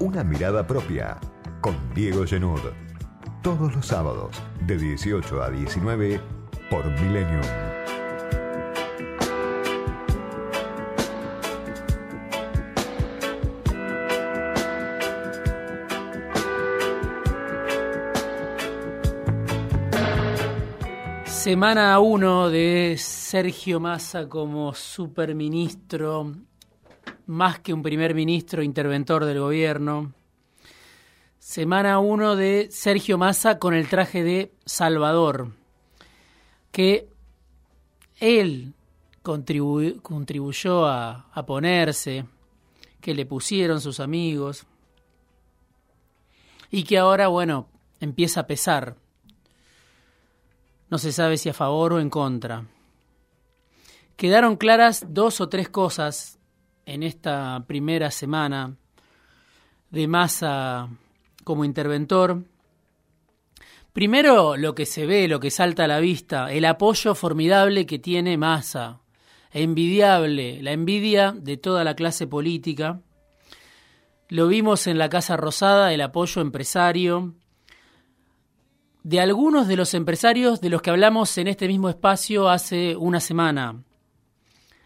Una mirada propia con Diego Genud. Todos los sábados de 18 a 19 por Millennium. Semana 1 de Sergio Massa como superministro, más que un primer ministro, interventor del gobierno. Semana 1 de Sergio Massa con el traje de Salvador, que él contribuyó a, a ponerse, que le pusieron sus amigos, y que ahora, bueno, empieza a pesar no se sabe si a favor o en contra. Quedaron claras dos o tres cosas en esta primera semana de Massa como interventor. Primero, lo que se ve, lo que salta a la vista, el apoyo formidable que tiene Massa, envidiable, la envidia de toda la clase política. Lo vimos en la Casa Rosada, el apoyo empresario, de algunos de los empresarios de los que hablamos en este mismo espacio hace una semana,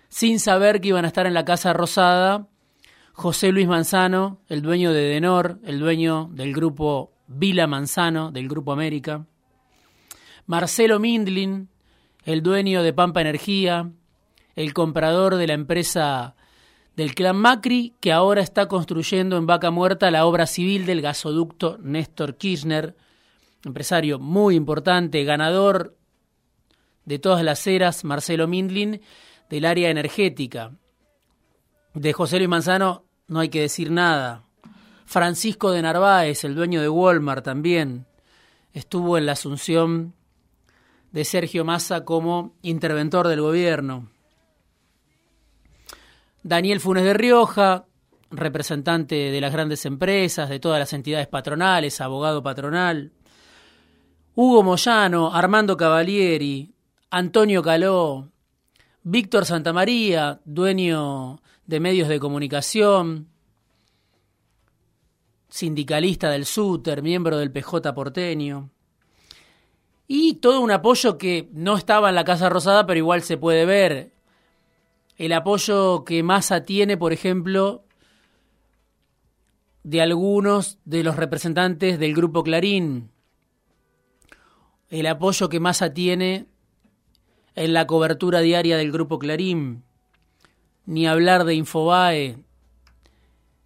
sin saber que iban a estar en la Casa Rosada José Luis Manzano, el dueño de Denor, el dueño del grupo Vila Manzano, del Grupo América, Marcelo Mindlin, el dueño de Pampa Energía, el comprador de la empresa del clan Macri, que ahora está construyendo en Vaca Muerta la obra civil del gasoducto Néstor Kirchner, empresario muy importante, ganador de todas las eras, Marcelo Mindlin, del área energética. De José Luis Manzano no hay que decir nada. Francisco de Narváez, el dueño de Walmart también, estuvo en la asunción de Sergio Massa como interventor del gobierno. Daniel Funes de Rioja, representante de las grandes empresas, de todas las entidades patronales, abogado patronal. Hugo Moyano, Armando Cavalieri, Antonio Caló, Víctor Santamaría, dueño de medios de comunicación, sindicalista del SUTER, miembro del PJ porteño. Y todo un apoyo que no estaba en la Casa Rosada, pero igual se puede ver. El apoyo que Massa tiene, por ejemplo, de algunos de los representantes del Grupo Clarín, el apoyo que Massa tiene en la cobertura diaria del Grupo Clarín, ni hablar de Infobae,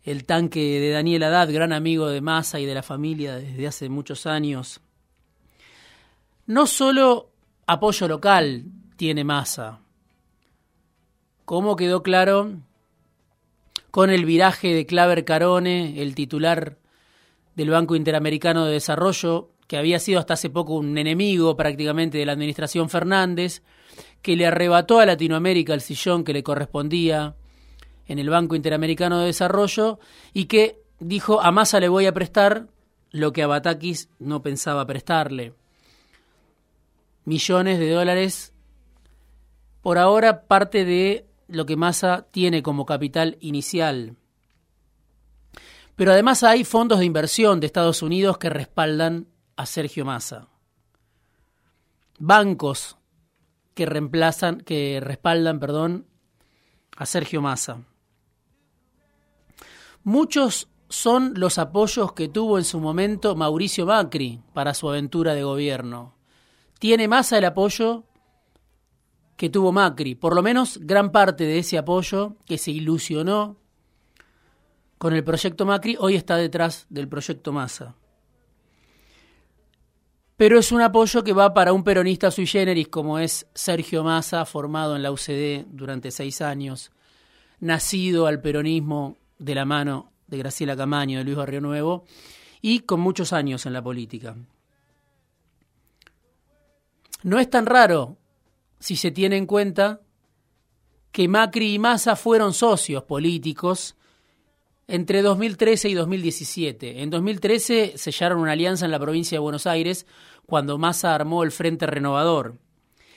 el tanque de Daniel Haddad, gran amigo de Massa y de la familia desde hace muchos años. No solo apoyo local tiene Massa, como quedó claro con el viraje de Claver Carone, el titular del Banco Interamericano de Desarrollo, que había sido hasta hace poco un enemigo prácticamente de la administración Fernández, que le arrebató a Latinoamérica el sillón que le correspondía en el Banco Interamericano de Desarrollo y que dijo a Massa le voy a prestar lo que a Batakis no pensaba prestarle. Millones de dólares, por ahora parte de lo que Massa tiene como capital inicial. Pero además hay fondos de inversión de Estados Unidos que respaldan a Sergio Massa. Bancos que reemplazan, que respaldan, perdón, a Sergio Massa. Muchos son los apoyos que tuvo en su momento Mauricio Macri para su aventura de gobierno. Tiene Massa el apoyo que tuvo Macri, por lo menos gran parte de ese apoyo que se ilusionó con el proyecto Macri, hoy está detrás del proyecto Massa pero es un apoyo que va para un peronista sui generis como es Sergio Massa, formado en la UCD durante seis años, nacido al peronismo de la mano de Graciela Camaño, de Luis Barrio Nuevo, y con muchos años en la política. No es tan raro si se tiene en cuenta que Macri y Massa fueron socios políticos entre 2013 y 2017. En 2013 sellaron una alianza en la provincia de Buenos Aires cuando Massa armó el Frente Renovador.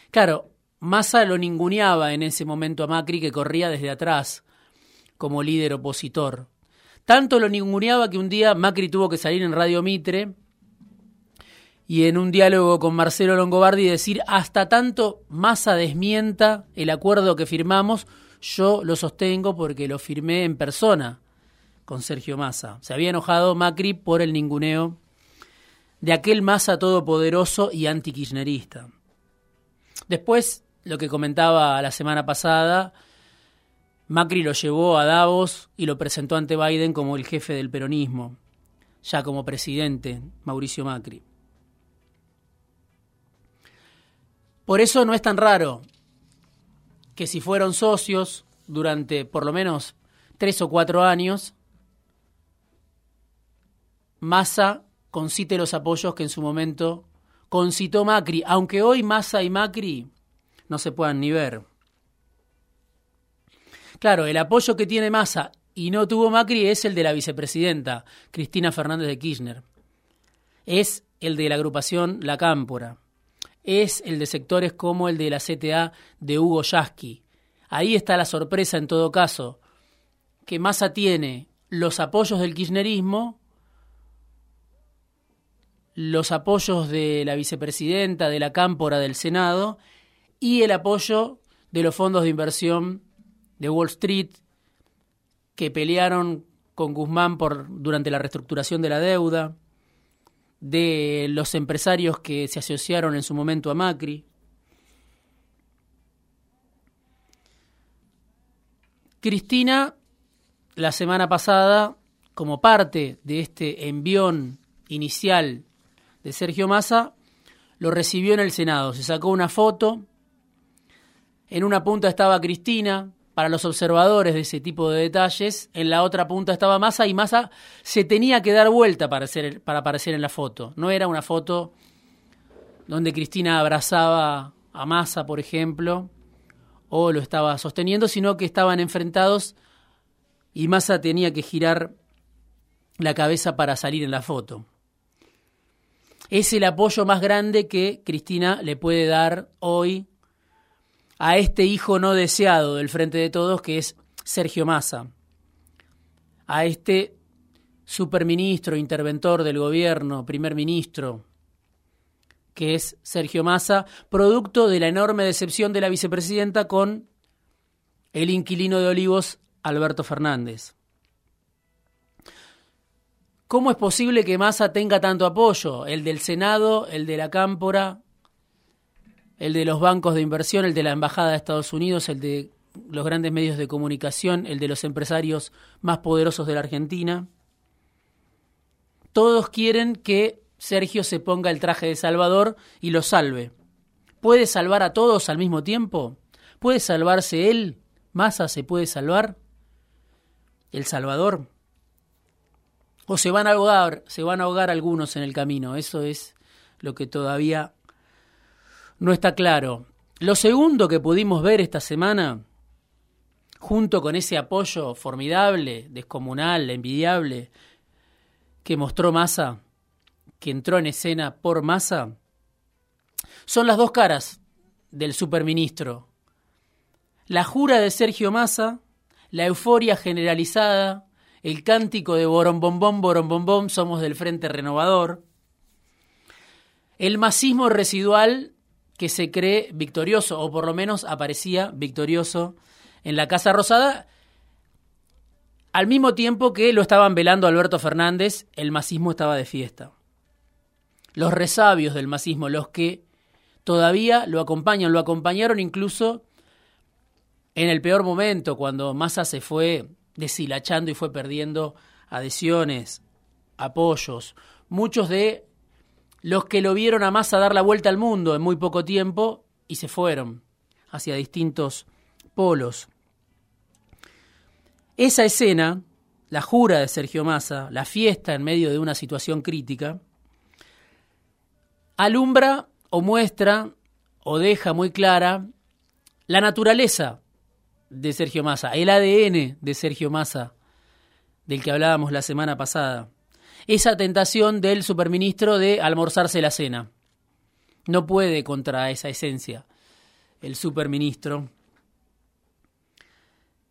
Claro, Massa lo ninguneaba en ese momento a Macri que corría desde atrás como líder opositor. Tanto lo ninguneaba que un día Macri tuvo que salir en Radio Mitre y en un diálogo con Marcelo Longobardi decir hasta tanto Massa desmienta el acuerdo que firmamos, yo lo sostengo porque lo firmé en persona con Sergio Massa. Se había enojado Macri por el ninguneo de aquel Massa todopoderoso y antikirchnerista. Después, lo que comentaba la semana pasada, Macri lo llevó a Davos y lo presentó ante Biden como el jefe del peronismo, ya como presidente, Mauricio Macri. Por eso no es tan raro que si fueron socios durante por lo menos tres o cuatro años, Massa concite los apoyos que en su momento concitó Macri, aunque hoy Massa y Macri no se puedan ni ver. Claro, el apoyo que tiene Massa y no tuvo Macri es el de la vicepresidenta, Cristina Fernández de Kirchner. Es el de la agrupación La Cámpora. Es el de sectores como el de la CTA de Hugo Yasky. Ahí está la sorpresa en todo caso, que Massa tiene los apoyos del kirchnerismo, los apoyos de la vicepresidenta de la Cámpora del Senado y el apoyo de los fondos de inversión de Wall Street que pelearon con Guzmán por, durante la reestructuración de la deuda, de los empresarios que se asociaron en su momento a Macri. Cristina, la semana pasada, como parte de este envión inicial de Sergio Massa, lo recibió en el Senado. Se sacó una foto. En una punta estaba Cristina, para los observadores de ese tipo de detalles. En la otra punta estaba Massa y Massa se tenía que dar vuelta para, aparecer en la foto. No era una foto donde Cristina abrazaba a Massa, por ejemplo, o lo estaba sosteniendo, sino que estaban enfrentados y Massa tenía que girar la cabeza para salir en la foto. Es el apoyo más grande que Cristina le puede dar hoy a este hijo no deseado del Frente de Todos, que es Sergio Massa, a este superministro, interventor del gobierno, primer ministro, que es Sergio Massa, producto de la enorme decepción de la vicepresidenta con el inquilino de Olivos, Alberto Fernández. ¿Cómo es posible que Massa tenga tanto apoyo? El del Senado, el de la Cámpora, el de los bancos de inversión, el de la Embajada de Estados Unidos, el de los grandes medios de comunicación, el de los empresarios más poderosos de la Argentina. Todos quieren que Sergio se ponga el traje de Salvador y lo salve. ¿Puede salvar a todos al mismo tiempo? ¿Puede salvarse él? ¿Massa se puede salvar? ¿El Salvador? ¿O se van a ahogar, se van a ahogar algunos en el camino? Eso es lo que todavía no está claro. Lo segundo que pudimos ver esta semana, junto con ese apoyo formidable, descomunal, envidiable, que mostró Massa, que entró en escena por Massa, son las dos caras del superministro. La jura de Sergio Massa, la euforia generalizada, el cántico de borombombom, borombombom, somos del Frente Renovador, el masismo residual que se cree victorioso, o por lo menos aparecía victorioso en la Casa Rosada, al mismo tiempo que lo estaban velando Alberto Fernández, el masismo estaba de fiesta. Los resabios del masismo, los que todavía lo acompañan, lo acompañaron incluso en el peor momento, cuando Massa se fue deshilachando y fue perdiendo adhesiones, apoyos. Muchos de los que lo vieron a Massa dar la vuelta al mundo en muy poco tiempo y se fueron hacia distintos polos. Esa escena, la jura de Sergio Massa, la fiesta en medio de una situación crítica, alumbra o muestra o deja muy clara la naturaleza de Sergio Massa, el ADN de Sergio Massa, del que hablábamos la semana pasada esa tentación del superministro de almorzarse la cena. No puede contra esa esencia el superministro.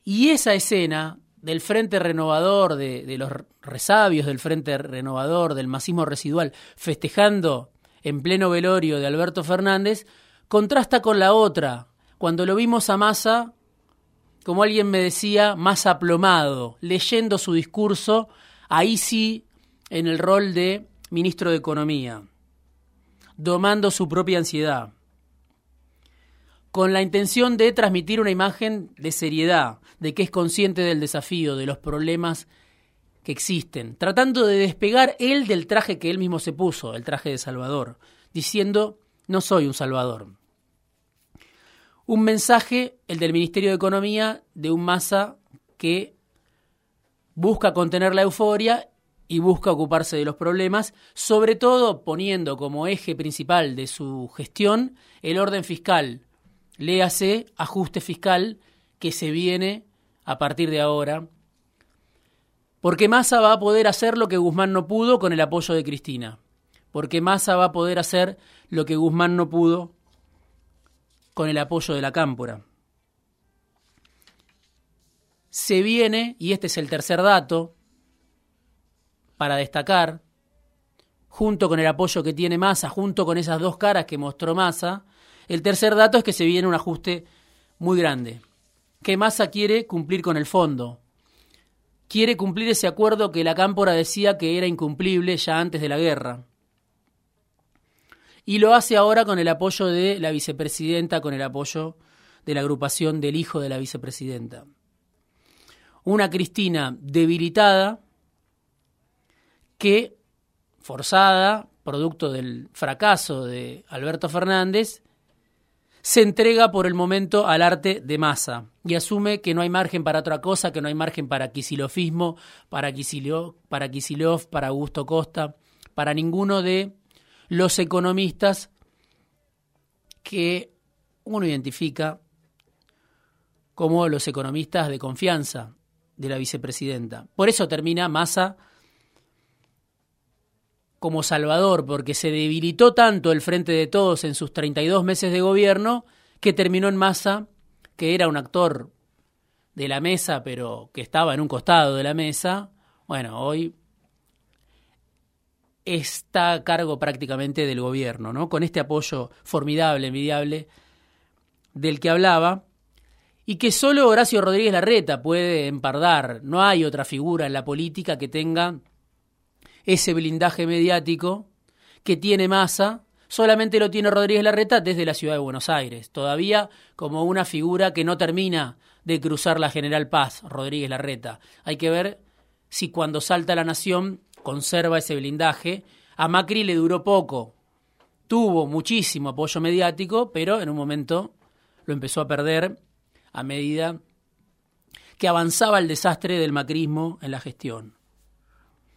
Y esa escena del Frente Renovador, de, los resabios del Frente Renovador, del masismo residual, festejando en pleno velorio de Alberto Fernández, contrasta con la otra, cuando lo vimos a Massa, como alguien me decía, más aplomado, leyendo su discurso, ahí sí en el rol de ministro de Economía, domando su propia ansiedad, con la intención de transmitir una imagen de seriedad, de que es consciente del desafío, de los problemas que existen, tratando de despegar él del traje que él mismo se puso, el traje de Salvador, diciendo, no soy un Salvador. Un mensaje, el del Ministerio de Economía, de un masa que busca contener la euforia y busca ocuparse de los problemas, sobre todo poniendo como eje principal de su gestión el orden fiscal, léase ajuste fiscal que se viene a partir de ahora, porque Massa va a poder hacer lo que Guzmán no pudo con el apoyo de Cristina, porque Massa va a poder hacer lo que Guzmán no pudo con el apoyo de la Cámpora. Se viene, y este es el tercer dato, para destacar, junto con el apoyo que tiene Massa, junto con esas dos caras que mostró Massa, el tercer dato es que se viene un ajuste muy grande, que Massa quiere cumplir con el fondo, quiere cumplir ese acuerdo que la Cámpora decía que era incumplible ya antes de la guerra. Y lo hace ahora con el apoyo de la vicepresidenta, con el apoyo de la agrupación del hijo de la vicepresidenta. Una Cristina debilitada, que, forzada, producto del fracaso de Alberto Fernández, se entrega por el momento al arte de masa y asume que no hay margen para otra cosa, que no hay margen para Kisilofismo, para Kisilov, para, para Augusto Costa, para ninguno de los economistas que uno identifica como los economistas de confianza de la vicepresidenta. Por eso termina Massa como Salvador, porque se debilitó tanto el Frente de Todos en sus 32 meses de gobierno que terminó en masa, que era un actor de la mesa, pero que estaba en un costado de la mesa. Bueno, hoy está a cargo prácticamente del gobierno, ¿no? Con este apoyo formidable, envidiable, del que hablaba, y que solo Horacio Rodríguez Larreta puede empardar. No hay otra figura en la política que tenga ese blindaje mediático que tiene masa, solamente lo tiene Rodríguez Larreta desde la ciudad de Buenos Aires, todavía como una figura que no termina de cruzar la General Paz, Rodríguez Larreta. Hay que ver si cuando salta la nación conserva ese blindaje. A Macri le duró poco, tuvo muchísimo apoyo mediático, pero en un momento lo empezó a perder a medida que avanzaba el desastre del macrismo en la gestión.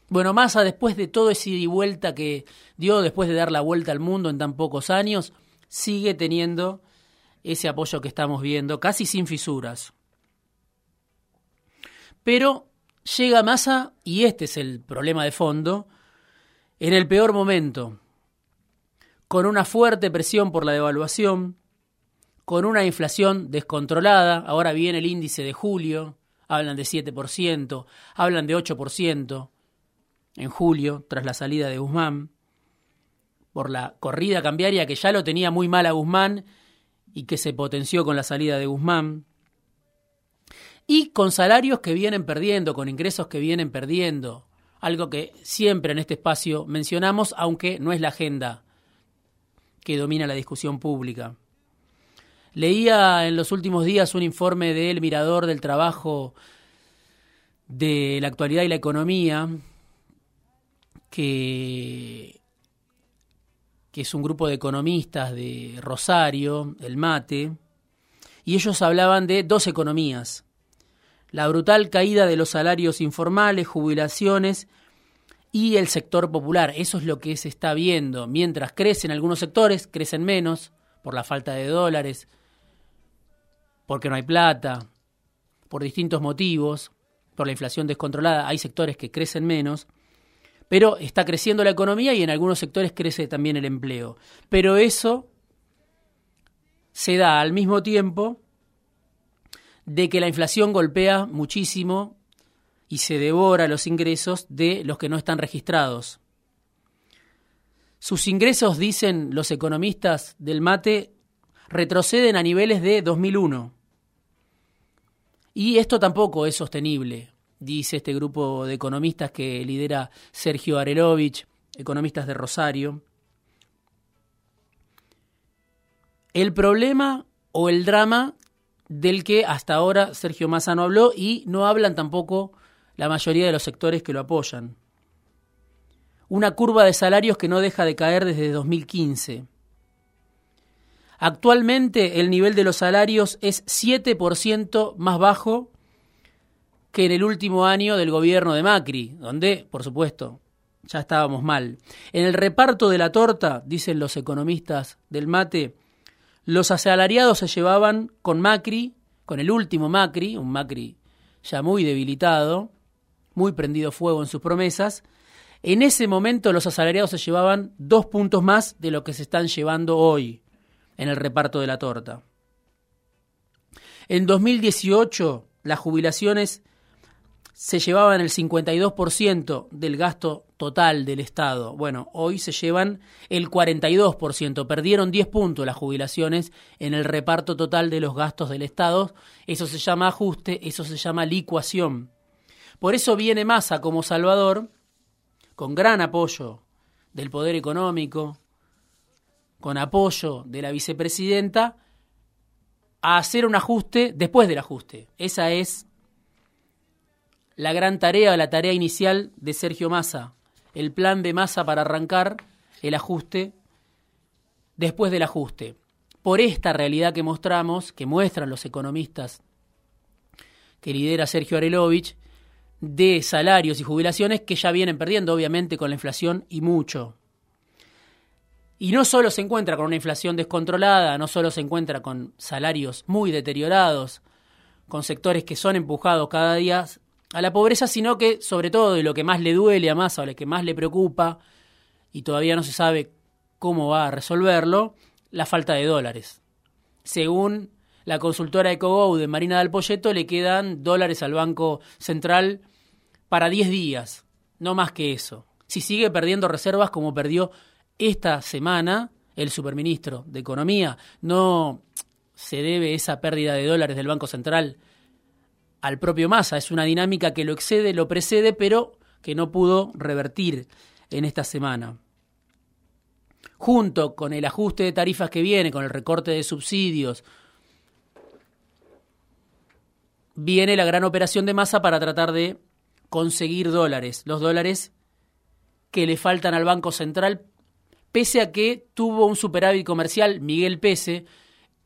Bueno, Massa, después de todo ese ida y vuelta que dio, después de dar la vuelta al mundo en tan pocos años, sigue teniendo ese apoyo que estamos viendo, casi sin fisuras. Pero llega Massa, y este es el problema de fondo, en el peor momento, con una fuerte presión por la devaluación, con una inflación descontrolada, ahora viene el índice de julio, hablan de 7%, hablan de 8%, en julio, tras la salida de Guzmán, por la corrida cambiaria que ya lo tenía muy mal a Guzmán y que se potenció con la salida de Guzmán, y con salarios que vienen perdiendo, con ingresos que vienen perdiendo, algo que siempre en este espacio mencionamos, aunque no es la agenda que domina la discusión pública. Leía en los últimos días un informe del Mirador del Trabajo de la Actualidad y la Economía, que, que es un grupo de economistas de Rosario, el MATE, y ellos hablaban de dos economías. La brutal caída de los salarios informales, jubilaciones y el sector popular. Eso es lo que se está viendo. Mientras crecen algunos sectores, crecen menos por la falta de dólares, porque no hay plata, por distintos motivos, por la inflación descontrolada. Hay sectores que crecen menos pero está creciendo la economía y en algunos sectores crece también el empleo. Pero eso se da al mismo tiempo de que la inflación golpea muchísimo y se devora los ingresos de los que no están registrados. Sus ingresos, dicen los economistas del mate, retroceden a niveles de 2001. Y esto tampoco es sostenible, dice este grupo de economistas que lidera Sergio Arelovich, economistas de Rosario. El problema o el drama del que hasta ahora Sergio Massa no habló y no hablan tampoco la mayoría de los sectores que lo apoyan. Una curva de salarios que no deja de caer desde 2015. Actualmente el nivel de los salarios es 7% más bajo que en el último año del gobierno de Macri, donde, por supuesto, ya estábamos mal. En el reparto de la torta, dicen los economistas del mate, los asalariados se llevaban con Macri, con el último Macri, un Macri ya muy debilitado, muy prendido fuego en sus promesas. En ese momento los asalariados se llevaban dos puntos más de lo que se están llevando hoy en el reparto de la torta. En 2018 las jubilaciones se llevaban el 52% del gasto total del Estado. Bueno, hoy se llevan el 42%. Perdieron 10 puntos las jubilaciones en el reparto total de los gastos del Estado. Eso se llama ajuste, eso se llama licuación. Por eso viene Massa como Salvador, con gran apoyo del poder económico, con apoyo de la vicepresidenta, a hacer un ajuste después del ajuste. Esa es la gran tarea, la tarea inicial de Sergio Massa, el plan de Massa para arrancar el ajuste después del ajuste. Por esta realidad que mostramos, que muestran los economistas que lidera Sergio Arelovich, de salarios y jubilaciones que ya vienen perdiendo, obviamente, con la inflación y mucho. Y no solo se encuentra con una inflación descontrolada, no solo se encuentra con salarios muy deteriorados, con sectores que son empujados cada día a la pobreza, sino que, sobre todo, y lo que más le duele a Massa o lo que más le preocupa, y todavía no se sabe cómo va a resolverlo, la falta de dólares. Según la consultora EcoGo de Marina del Polleto, le quedan dólares al Banco Central para 10 días, no más que eso. Si sigue perdiendo reservas como perdió esta semana el superministro de Economía, no se debe esa pérdida de dólares del Banco Central al propio Massa, es una dinámica que lo excede, lo precede, pero que no pudo revertir en esta semana. Junto con el ajuste de tarifas que viene, con el recorte de subsidios, viene la gran operación de masa para tratar de conseguir dólares, los dólares que le faltan al Banco Central, pese a que tuvo un superávit comercial, Miguel Pese,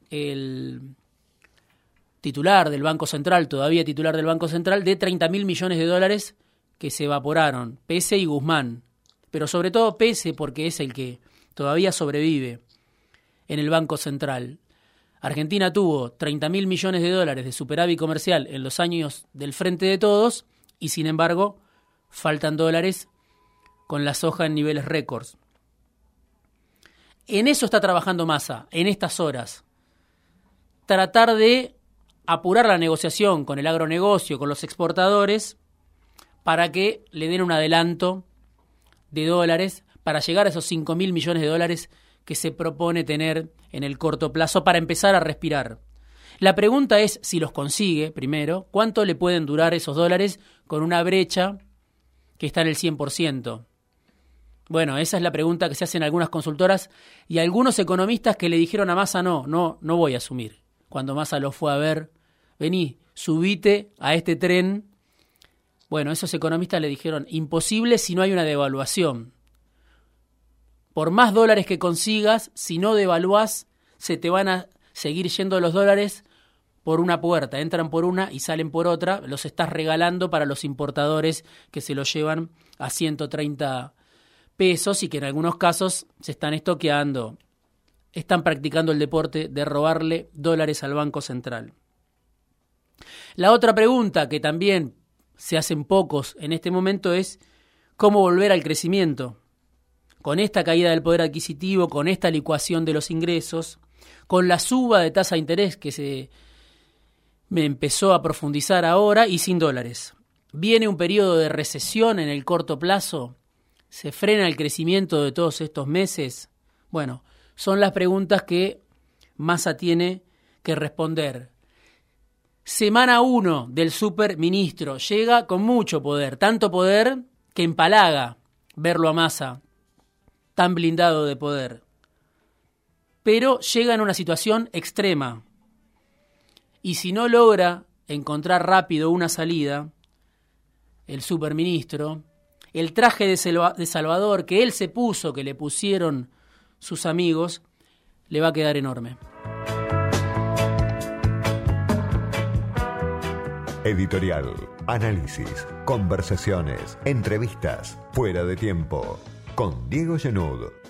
el titular del Banco Central, todavía titular del Banco Central, de 30 mil millones de dólares que se evaporaron, Pese y Guzmán, pero sobre todo Pese porque es el que todavía sobrevive en el Banco Central. Argentina tuvo 30 mil millones de dólares de superávit comercial en los años del Frente de Todos y sin embargo faltan dólares con la soja en niveles récords. En eso está trabajando Massa, en estas horas. Tratar de apurar la negociación con el agronegocio, con los exportadores, para que le den un adelanto de dólares para llegar a esos 5 mil millones de dólares que se propone tener en el corto plazo para empezar a respirar. La pregunta es si los consigue, primero, cuánto le pueden durar esos dólares con una brecha que está en el 100%. Bueno, esa es la pregunta que se hacen algunas consultoras y algunos economistas que le dijeron a Massa no, no, no voy a asumir. Cuando Massa lo fue a ver, vení, subite a este tren. Bueno, esos economistas le dijeron imposible si no hay una devaluación. Por más dólares que consigas, si no devaluás, se te van a seguir yendo los dólares por una puerta, entran por una y salen por otra, los estás regalando para los importadores que se los llevan a 130 pesos y que en algunos casos se están estoqueando, están practicando el deporte de robarle dólares al Banco Central. La otra pregunta que también se hacen pocos en este momento es cómo volver al crecimiento con esta caída del poder adquisitivo, con esta licuación de los ingresos, con la suba de tasa de interés que se me empezó a profundizar ahora y sin dólares. ¿Viene un periodo de recesión en el corto plazo? ¿Se frena el crecimiento de todos estos meses? Bueno, son las preguntas que Massa tiene que responder. Semana 1 del superministro llega con mucho poder, tanto poder que empalaga verlo a Massa, tan blindado de poder. Pero llega en una situación extrema. Y si no logra encontrar rápido una salida, el superministro, el traje de, Salvador que él se puso, que le pusieron sus amigos, le va a quedar enorme. Editorial, análisis, conversaciones, entrevistas, fuera de tiempo, con Diego Genud